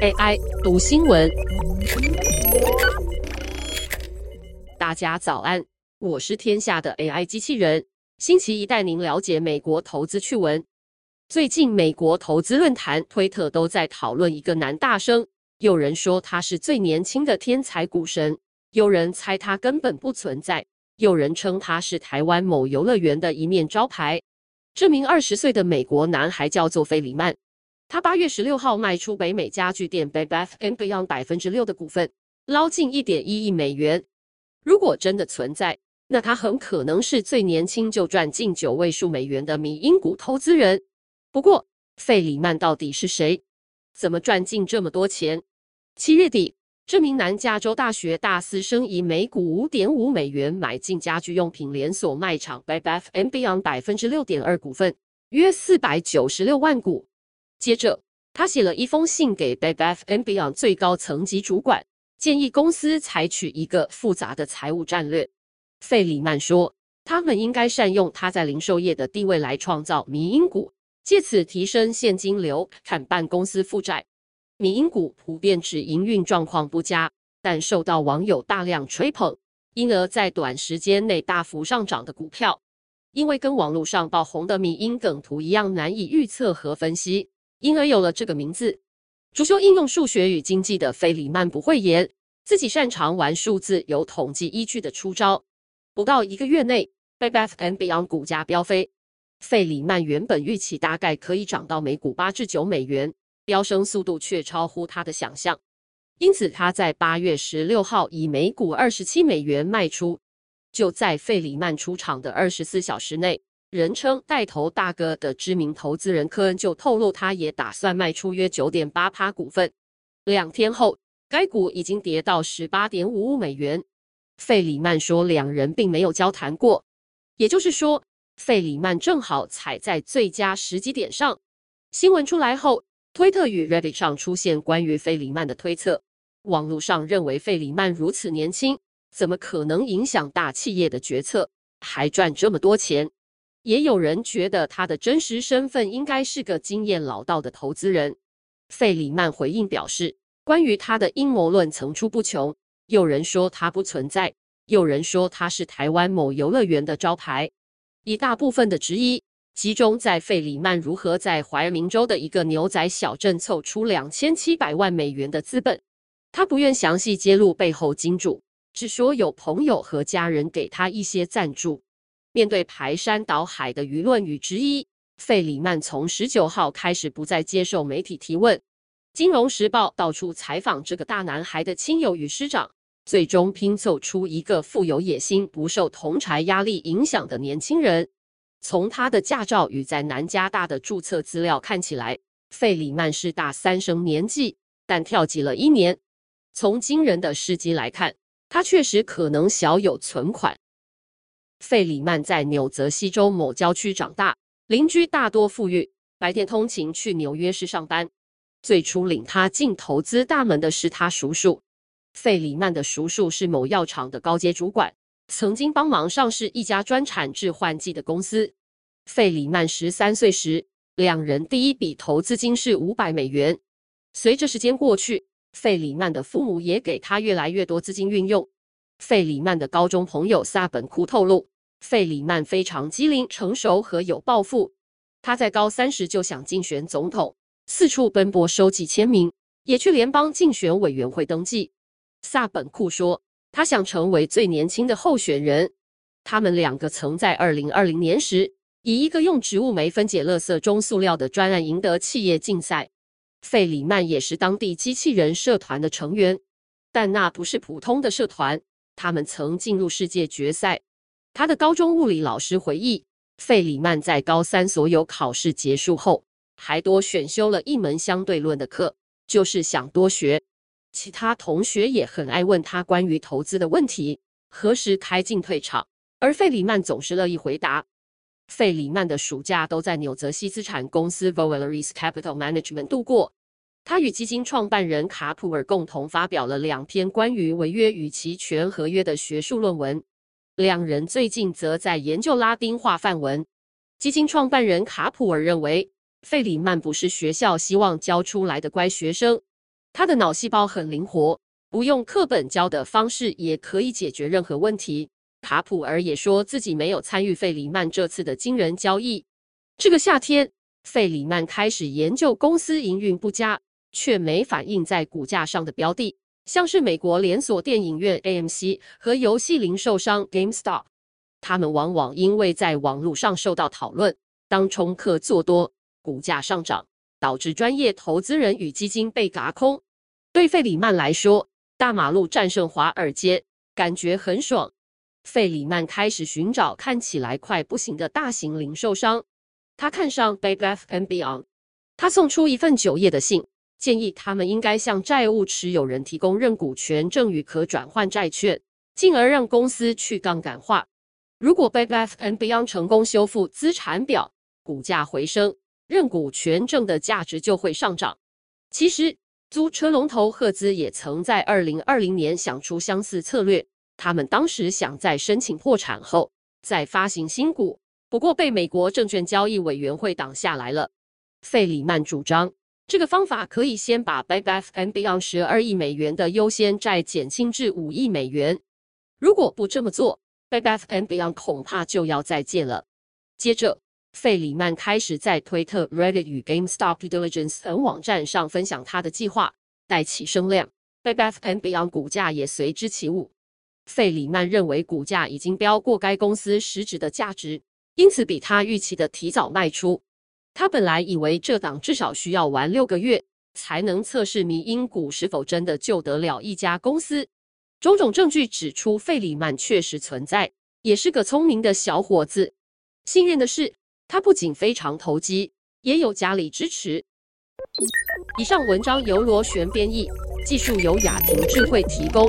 AI 读新闻，大家早安，我是天下的 AI 机器人，星期一带您了解美国投资趣闻。最近美国投资论坛、推特都在讨论一个男大生，有人说他是最年轻的天才股神，有人猜他根本不存在，有人称他是台湾某游乐园的一面招牌。这名二十岁的美国男孩叫做费里曼。他八月十六号卖出北美家具店 Bed Bath & Beyond 百分之六的股份，捞进一点一亿美元。如果真的存在，那他很可能是最年轻就赚进九位数美元的米英股投资人。不过，费里曼到底是谁？怎么赚进这么多钱？七月底，这名南加州大学大四生以每股五点五美元买进家居用品连锁卖场 Bed Bath & Beyond 百分之六点二股份，约四百九十六万股。接着，他写了一封信给 Bed Bath & Beyond 最高层级主管，建议公司采取一个复杂的财务战略。费里曼说，他们应该善用他在零售业的地位来创造迷因股，借此提升现金流，砍半公司负债。迷因股普遍指营运状况不佳，但受到网友大量吹捧，因而在短时间内大幅上涨的股票。因为跟网络上爆红的迷因梗图一样难以预测和分析。因而有了这个名字。主修应用数学与经济的费里曼不讳言，自己擅长玩数字，有统计依据的出招。不到一个月内，Bed Bath & Beyond 股价飙飞。费里曼原本预期大概可以涨到每股八至九美元，飙升速度却超乎他的想象。因此，他在八月十六号以每股二十七美元卖出。就在费里曼出场的二十四小时内。人称带头大哥的知名投资人科恩就透露，他也打算卖出约九点八趴股份。两天后，该股已经跌到十八点五五美元。费里曼说，两人并没有交谈过，也就是说，费里曼正好踩在最佳时机点上。新闻出来后，推特与 Reddit 上出现关于费里曼的推测。网络上认为，费里曼如此年轻，怎么可能影响大企业的决策，还赚这么多钱？也有人觉得他的真实身份应该是个经验老道的投资人。费里曼回应表示，关于他的阴谋论层出不穷，有人说他不存在，有人说他是台湾某游乐园的招牌。一大部分的质疑集中在费里曼如何在怀明州的一个牛仔小镇凑出两千七百万美元的资本。他不愿详细揭露背后金主，只说有朋友和家人给他一些赞助。面对排山倒海的舆论与质疑，费里曼从十九号开始不再接受媒体提问。金融时报到处采访这个大男孩的亲友与师长，最终拼凑出一个富有野心、不受同侪压力影响的年轻人。从他的驾照与在南加大的注册资料看起来，费里曼是大三生年纪，但跳级了一年。从惊人的事迹来看，他确实可能小有存款。费里曼在纽泽西州某郊区长大，邻居大多富裕，白天通勤去纽约市上班。最初领他进投资大门的是他叔叔。费里曼的叔叔是某药厂的高阶主管，曾经帮忙上市一家专产致幻剂的公司。费里曼十三岁时，两人第一笔投资金是五百美元。随着时间过去，费里曼的父母也给他越来越多资金运用。费里曼的高中朋友萨本库透露，费里曼非常机灵、成熟和有抱负。他在高三时就想竞选总统，四处奔波收集签名，也去联邦竞选委员会登记。萨本库说，他想成为最年轻的候选人。他们两个曾在二零二零年时，以一个用植物酶分解垃圾中塑料的专案赢得企业竞赛。费里曼也是当地机器人社团的成员，但那不是普通的社团。他们曾进入世界决赛。他的高中物理老师回忆，费里曼在高三所有考试结束后，还多选修了一门相对论的课，就是想多学。其他同学也很爱问他关于投资的问题，何时开进退场，而费里曼总是乐意回答。费里曼的暑假都在纽泽西资产公司 Voleris Capital Management 度过。他与基金创办人卡普尔共同发表了两篇关于违约与期权合约的学术论文。两人最近则在研究拉丁化范文。基金创办人卡普尔认为，费里曼不是学校希望教出来的乖学生。他的脑细胞很灵活，不用课本教的方式也可以解决任何问题。卡普尔也说自己没有参与费里曼这次的惊人交易。这个夏天，费里曼开始研究公司营运不佳却没反映在股价上的标的，像是美国连锁电影院 AMC 和游戏零售商 GameStop。他们往往因为在网络上受到讨论，当冲客做多，股价上涨，导致专业投资人与基金被轧空。对费里曼来说，大马路战胜华尔街，感觉很爽。费里曼开始寻找看起来快不行的大型零售商，他看上 Bed Bath & Beyond，他送出一份九页的信，建议他们应该向债务持有人提供认股权证与可转换债券，进而让公司去杠杆化。如果 Bed Bath & Beyond 成功修复资产表，股价回升，认股权证的价值就会上涨。其实，租车龙头赫兹也曾在二零二零年想出相似策略。他们当时想在申请破产后再发行新股，不过被美国证券交易委员会挡下来了。费里曼主张，这个方法可以先把 Bed Bath & Beyond 十二亿美元的优先债减轻至五亿美元。如果不这么做，Bed Bath & Beyond 恐怕就要再见了。接着，费里曼开始在推特、Reddit 与 GameStop Diligence 等网站上分享他的计划，带起声量，Bed Bath & Beyond 股价也随之起舞。费里曼认为股价已经飙过该公司实质的价值，因此比他预期的提早卖出。他本来以为这档至少需要玩六个月才能测试迷因股是否真的救得了一家公司。种种证据指出，费里曼确实存在，也是个聪明的小伙子。幸运的是，他不仅非常投机，也有家里支持。以上文章由螺旋编译，技术由雅婷智慧提供。